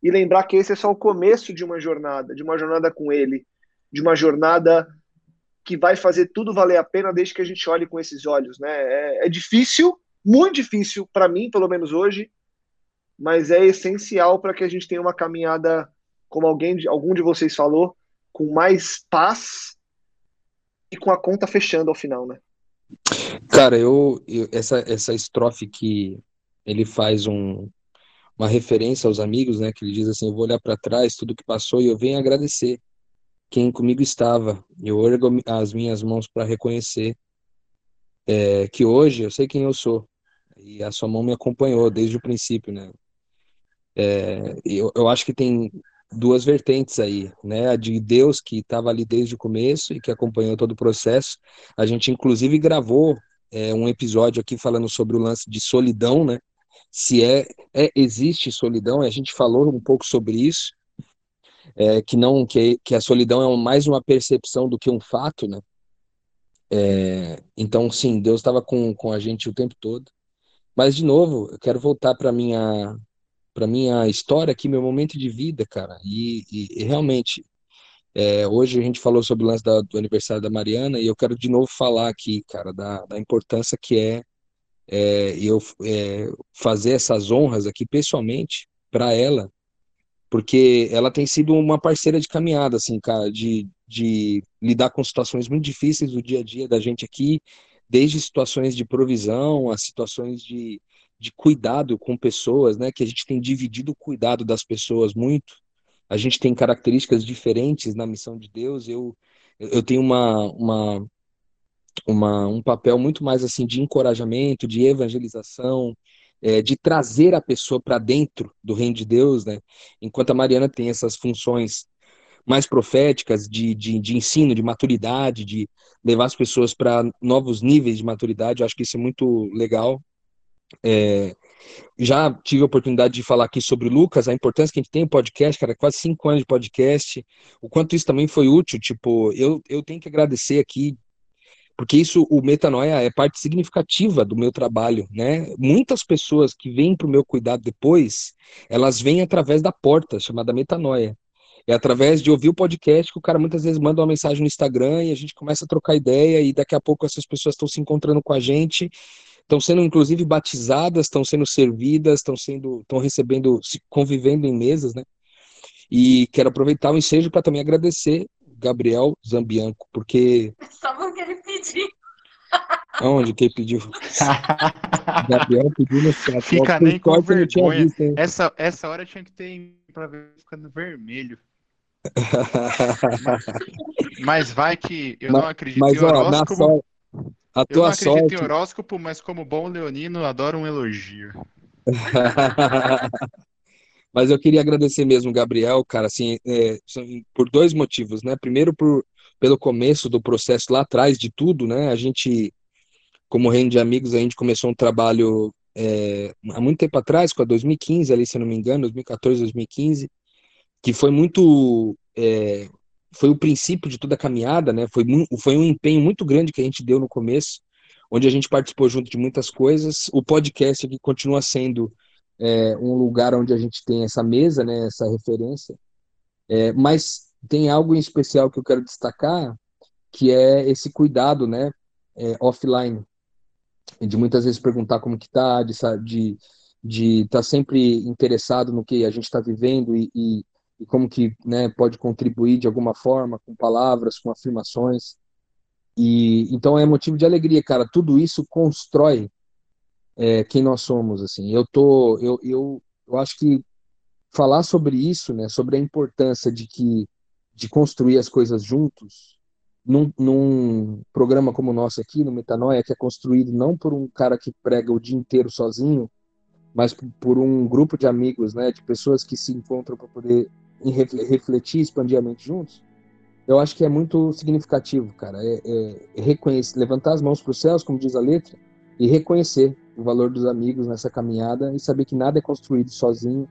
e lembrar que esse é só o começo de uma jornada, de uma jornada com Ele, de uma jornada que vai fazer tudo valer a pena desde que a gente olhe com esses olhos, né? É, é difícil, muito difícil para mim, pelo menos hoje, mas é essencial para que a gente tenha uma caminhada, como alguém, algum de vocês falou, com mais paz e com a conta fechando ao final, né? Cara, eu, eu essa essa estrofe que ele faz um, uma referência aos amigos, né? Que ele diz assim: Eu vou olhar para trás, tudo que passou e eu venho agradecer quem comigo estava. Eu ergo as minhas mãos para reconhecer é, que hoje eu sei quem eu sou. E a sua mão me acompanhou desde o princípio, né? É, eu, eu acho que tem duas vertentes aí, né? A de Deus que estava ali desde o começo e que acompanhou todo o processo. A gente inclusive gravou é, um episódio aqui falando sobre o lance de solidão, né? Se é, é existe solidão, a gente falou um pouco sobre isso é, que não que, que a solidão é mais uma percepção do que um fato, né? É, então, sim, Deus estava com, com a gente o tempo todo. Mas, de novo, eu quero voltar para minha para minha história aqui, meu momento de vida, cara. E, e, e realmente, é, hoje a gente falou sobre o lance da, do aniversário da Mariana e eu quero de novo falar aqui, cara, da, da importância que é, é eu é, fazer essas honras aqui pessoalmente para ela porque ela tem sido uma parceira de caminhada, assim, cara, de, de lidar com situações muito difíceis do dia a dia da gente aqui, desde situações de provisão a situações de, de cuidado com pessoas, né, que a gente tem dividido o cuidado das pessoas muito. A gente tem características diferentes na missão de Deus. Eu, eu tenho uma, uma, uma, um papel muito mais assim de encorajamento, de evangelização, é, de trazer a pessoa para dentro do reino de Deus, né? Enquanto a Mariana tem essas funções mais proféticas de, de, de ensino, de maturidade, de levar as pessoas para novos níveis de maturidade, eu acho que isso é muito legal. É, já tive a oportunidade de falar aqui sobre Lucas, a importância que a gente tem em podcast, cara, quase cinco anos de podcast, o quanto isso também foi útil, tipo, eu, eu tenho que agradecer aqui porque isso, o metanoia é parte significativa do meu trabalho, né? Muitas pessoas que vêm para o meu cuidado depois, elas vêm através da porta chamada metanoia. É através de ouvir o podcast que o cara muitas vezes manda uma mensagem no Instagram e a gente começa a trocar ideia e daqui a pouco essas pessoas estão se encontrando com a gente, estão sendo inclusive batizadas, estão sendo servidas, estão sendo, estão recebendo, convivendo em mesas, né? E quero aproveitar o ensejo para também agradecer Gabriel Zambianco, porque. Só porque ele pediu. Onde que ele pediu? Gabriel pediu no chat. Fica nem com vergonha. Visto, essa, essa hora tinha que ter pra ver ficando vermelho. mas, mas, vai que eu mas, não acredito mas, em horóscopo. Ó, so... A tua eu não acredito em horóscopo, mas como bom leonino, adoro um elogio. Mas eu queria agradecer mesmo, Gabriel, cara, assim, é, por dois motivos, né? Primeiro, por, pelo começo do processo lá atrás de tudo, né? A gente, como reino de amigos, a gente começou um trabalho é, há muito tempo atrás, com a 2015, ali, se eu não me engano, 2014, 2015, que foi muito. É, foi o princípio de toda a caminhada, né? Foi, foi um empenho muito grande que a gente deu no começo, onde a gente participou junto de muitas coisas. O podcast aqui continua sendo é, um lugar onde a gente tem essa mesa, né, essa referência. É, mas tem algo em especial que eu quero destacar, que é esse cuidado, né, é, offline, de muitas vezes perguntar como que tá, de de de estar tá sempre interessado no que a gente está vivendo e, e, e, como que né, pode contribuir de alguma forma com palavras, com afirmações. E então é motivo de alegria, cara. Tudo isso constrói é, quem nós somos. Assim, eu tô, eu, eu, eu acho que falar sobre isso, né, sobre a importância de que de construir as coisas juntos, num, num, programa como o nosso aqui, no Metanoia, que é construído não por um cara que prega o dia inteiro sozinho, mas por um grupo de amigos, né, de pessoas que se encontram para poder refletir, expandir a mente juntos, eu acho que é muito significativo, cara. É, é reconhecer, levantar as mãos para os céus, como diz a letra, e reconhecer o valor dos amigos nessa caminhada e saber que nada é construído sozinho,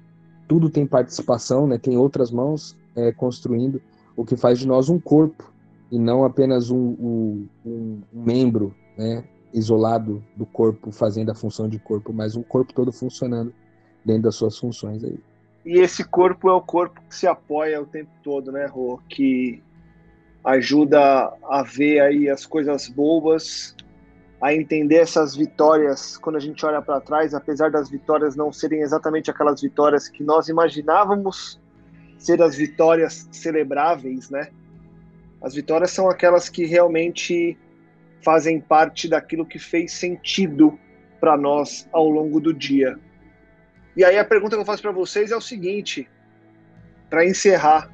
tudo tem participação, né? Tem outras mãos é, construindo, o que faz de nós um corpo e não apenas um, um, um, membro né, isolado do corpo fazendo a função de corpo, mas um corpo todo funcionando dentro das suas funções aí. E esse corpo é o corpo que se apoia o tempo todo, né, Rô? Que ajuda a ver aí as coisas boas, a entender essas vitórias quando a gente olha para trás, apesar das vitórias não serem exatamente aquelas vitórias que nós imaginávamos ser as vitórias celebráveis, né? As vitórias são aquelas que realmente fazem parte daquilo que fez sentido para nós ao longo do dia. E aí a pergunta que eu faço para vocês é o seguinte, para encerrar,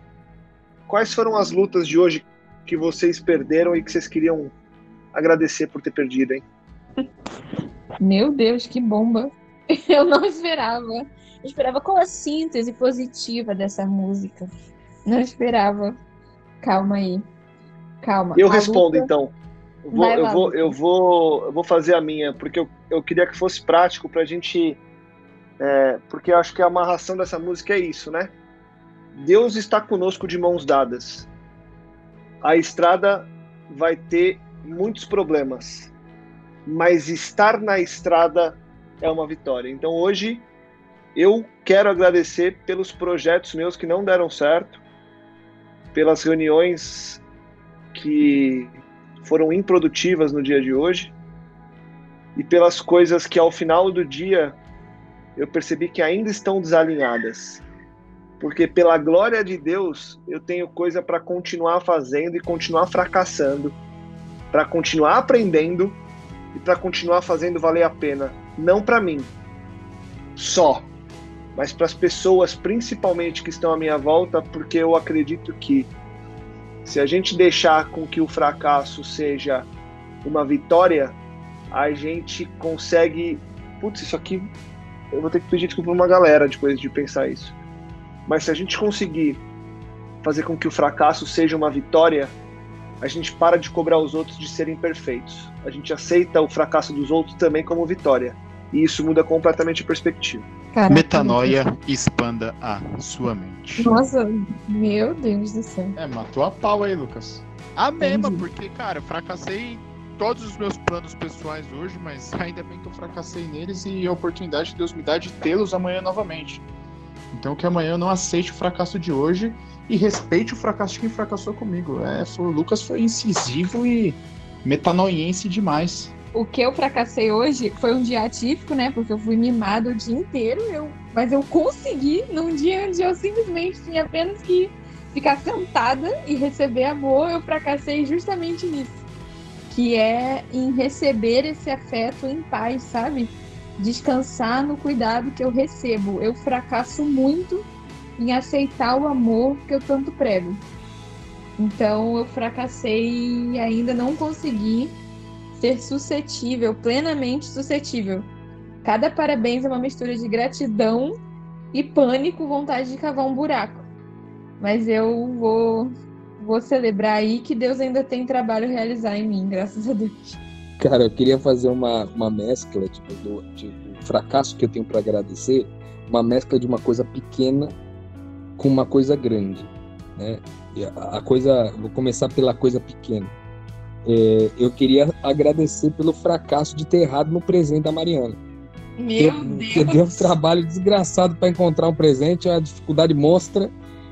quais foram as lutas de hoje que vocês perderam e que vocês queriam agradecer por ter perdido, hein? Meu Deus, que bomba! Eu não esperava. Eu esperava com a síntese positiva dessa música. Não esperava. Calma aí. Calma. Eu a respondo luta... então. Eu vou, eu, vou, eu, vou, eu vou fazer a minha, porque eu, eu queria que fosse prático pra gente. É, porque eu acho que a amarração dessa música é isso, né? Deus está conosco de mãos dadas. A estrada vai ter muitos problemas, mas estar na estrada é uma vitória. Então hoje eu quero agradecer pelos projetos meus que não deram certo, pelas reuniões que foram improdutivas no dia de hoje e pelas coisas que ao final do dia eu percebi que ainda estão desalinhadas. Porque pela glória de Deus, eu tenho coisa para continuar fazendo e continuar fracassando, para continuar aprendendo e para continuar fazendo valer a pena, não para mim só, mas para as pessoas principalmente que estão à minha volta, porque eu acredito que se a gente deixar com que o fracasso seja uma vitória, a gente consegue. Putz, isso aqui. Eu vou ter que pedir desculpa pra uma galera depois de pensar isso. Mas se a gente conseguir fazer com que o fracasso seja uma vitória, a gente para de cobrar os outros de serem perfeitos. A gente aceita o fracasso dos outros também como vitória. E isso muda completamente a perspectiva. Caraca, Metanoia expanda a sua mente. Nossa, meu Deus do céu. É, matou a pau aí, Lucas. A mesma, porque, cara, eu fracassei em todos os meus planos pessoais hoje, mas ainda bem que eu fracassei neles e a oportunidade que Deus me dá de tê-los amanhã novamente. Então que amanhã eu não aceite o fracasso de hoje e respeite o fracasso de quem fracassou comigo. É, foi, o Lucas foi incisivo e metanoiense demais o que eu fracassei hoje foi um dia atípico, né? Porque eu fui mimado o dia inteiro, eu, mas eu consegui num dia onde eu simplesmente tinha apenas que ficar sentada e receber amor, eu fracassei justamente nisso. Que é em receber esse afeto em paz, sabe? Descansar no cuidado que eu recebo. Eu fracasso muito em aceitar o amor que eu tanto prego. Então eu fracassei e ainda não consegui ser suscetível, plenamente suscetível. Cada parabéns é uma mistura de gratidão e pânico, vontade de cavar um buraco. Mas eu vou vou celebrar aí que Deus ainda tem trabalho a realizar em mim, graças a Deus. Cara, eu queria fazer uma, uma mescla tipo, do, de, do fracasso que eu tenho para agradecer, uma mescla de uma coisa pequena com uma coisa grande, né? A, a coisa, vou começar pela coisa pequena. É, eu queria agradecer pelo fracasso de ter errado no presente da Mariana. Meu Deus! Porque deu um trabalho desgraçado para encontrar um presente, a dificuldade mostra.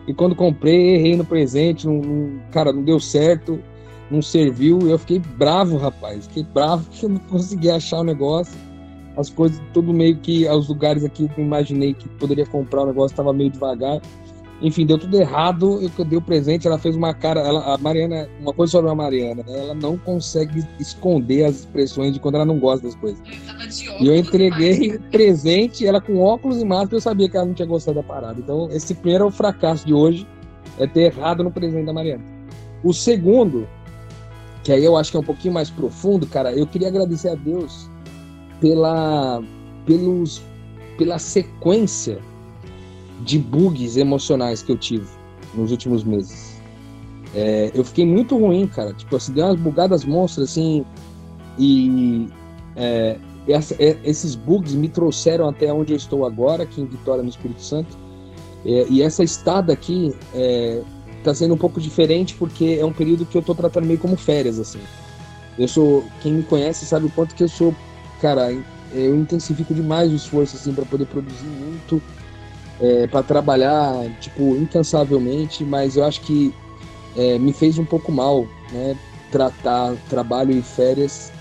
E quando comprei, errei no presente, não, não, cara, não deu certo, não serviu. Eu fiquei bravo, rapaz. Fiquei bravo porque eu não consegui achar o negócio. As coisas, todo meio que, os lugares aqui que eu imaginei que poderia comprar o negócio, estava meio devagar. Enfim, deu tudo errado. Eu dei o presente, ela fez uma cara. Ela, a Mariana, uma coisa sobre a Mariana, né? ela não consegue esconder as expressões de quando ela não gosta das coisas. E eu entreguei o presente, ela com óculos e máscara, eu sabia que ela não tinha gostado da parada. Então, esse primeiro é o fracasso de hoje, é ter errado no presente da Mariana. O segundo, que aí eu acho que é um pouquinho mais profundo, cara, eu queria agradecer a Deus pela, pelos, pela sequência de bugs emocionais que eu tive nos últimos meses. É, eu fiquei muito ruim, cara. Tipo, assim, deu umas bugadas monstras, assim. E é, essa, é, esses bugs me trouxeram até onde eu estou agora, aqui em Vitória, no Espírito Santo. É, e essa estada aqui está é, sendo um pouco diferente porque é um período que eu estou tratando meio como férias, assim. Eu sou, quem me conhece sabe o quanto que eu sou, cara, eu intensifico demais o esforço, assim, para poder produzir muito é, para trabalhar tipo incansavelmente, mas eu acho que é, me fez um pouco mal, né? Tratar trabalho e férias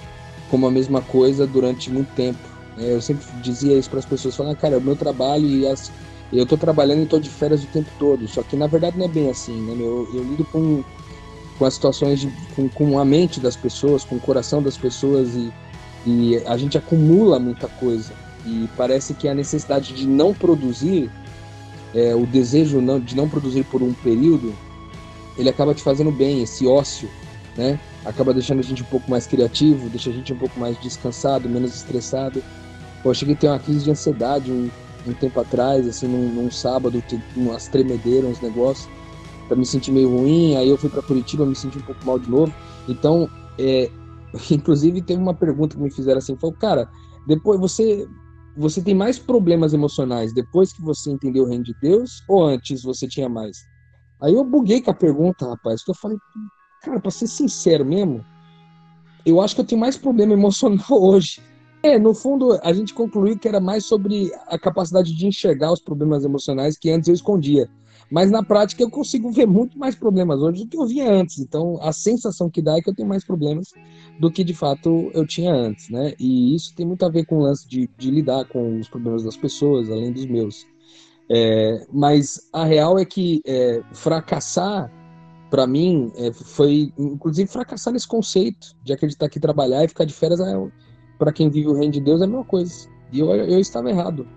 como a mesma coisa durante muito tempo. É, eu sempre dizia isso para as pessoas, falando, cara, o meu trabalho e as eu estou trabalhando e estou de férias o tempo todo. Só que na verdade não é bem assim, né? Eu, eu lido com com as situações de, com, com a mente das pessoas, com o coração das pessoas e, e a gente acumula muita coisa e parece que a necessidade de não produzir é, o desejo não, de não produzir por um período, ele acaba te fazendo bem, esse ócio, né? Acaba deixando a gente um pouco mais criativo, deixa a gente um pouco mais descansado, menos estressado. Pô, eu cheguei a ter uma crise de ansiedade um, um tempo atrás, assim, num, num sábado, umas tremedeiras, uns negócios, pra me sentir meio ruim. Aí eu fui para Curitiba, me senti um pouco mal de novo. Então, é, inclusive, teve uma pergunta que me fizeram assim: falou, cara, depois você você tem mais problemas emocionais depois que você entendeu o reino de Deus ou antes você tinha mais? Aí eu buguei com a pergunta, rapaz, que eu falei, cara, pra ser sincero mesmo, eu acho que eu tenho mais problema emocional hoje. É, no fundo, a gente concluiu que era mais sobre a capacidade de enxergar os problemas emocionais que antes eu escondia. Mas na prática eu consigo ver muito mais problemas hoje do que eu via antes. Então a sensação que dá é que eu tenho mais problemas do que de fato eu tinha antes, né? E isso tem muito a ver com o lance de, de lidar com os problemas das pessoas, além dos meus. É, mas a real é que é, fracassar, para mim, é, foi inclusive fracassar nesse conceito de acreditar que trabalhar e ficar de férias, é, para quem vive o reino de Deus, é a mesma coisa. E eu, eu estava errado.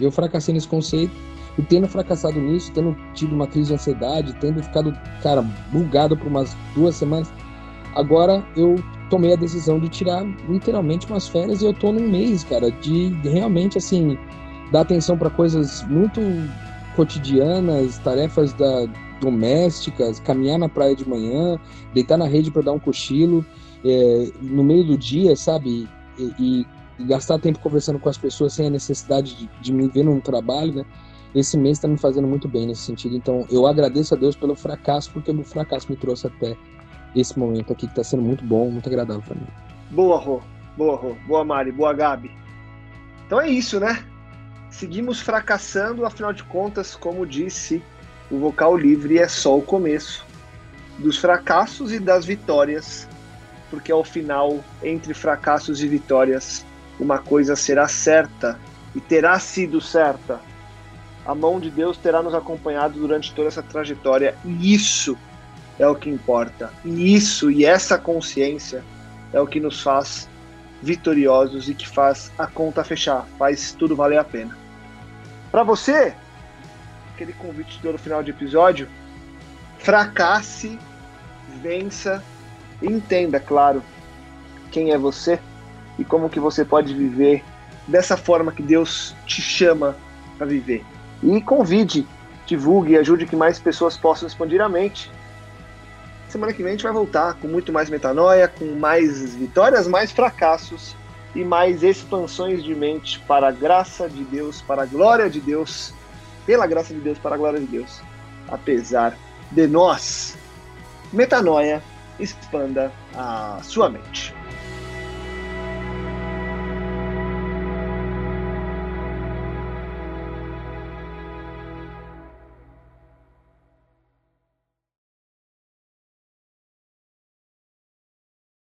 Eu fracassei nesse conceito e tendo fracassado nisso, tendo tido uma crise de ansiedade, tendo ficado, cara, bugado por umas duas semanas, agora eu tomei a decisão de tirar literalmente umas férias e eu tô num mês, cara, de, realmente, assim, dar atenção para coisas muito cotidianas, tarefas da, domésticas, caminhar na praia de manhã, deitar na rede para dar um cochilo, é, no meio do dia, sabe? E, e, e, gastar tempo conversando com as pessoas sem a necessidade de, de me ver num trabalho, né? Esse mês está me fazendo muito bem nesse sentido. Então, eu agradeço a Deus pelo fracasso, porque o fracasso me trouxe até esse momento aqui que está sendo muito bom, muito agradável para mim. Boa, Rô. Boa, Rô. Boa, Mari. Boa, Gabi. Então é isso, né? Seguimos fracassando, afinal de contas, como disse o vocal livre, é só o começo dos fracassos e das vitórias, porque ao final, entre fracassos e vitórias, uma coisa será certa e terá sido certa a mão de Deus terá nos acompanhado durante toda essa trajetória e isso é o que importa. E isso e essa consciência é o que nos faz vitoriosos e que faz a conta fechar, faz tudo valer a pena. Para você, aquele convite do final de episódio, fracasse, vença, entenda, claro, quem é você e como que você pode viver dessa forma que Deus te chama para viver. E convide, divulgue e ajude que mais pessoas possam expandir a mente. Semana que vem a gente vai voltar com muito mais metanoia, com mais vitórias, mais fracassos e mais expansões de mente para a graça de Deus, para a glória de Deus, pela graça de Deus, para a glória de Deus, apesar de nós. Metanoia, expanda a sua mente.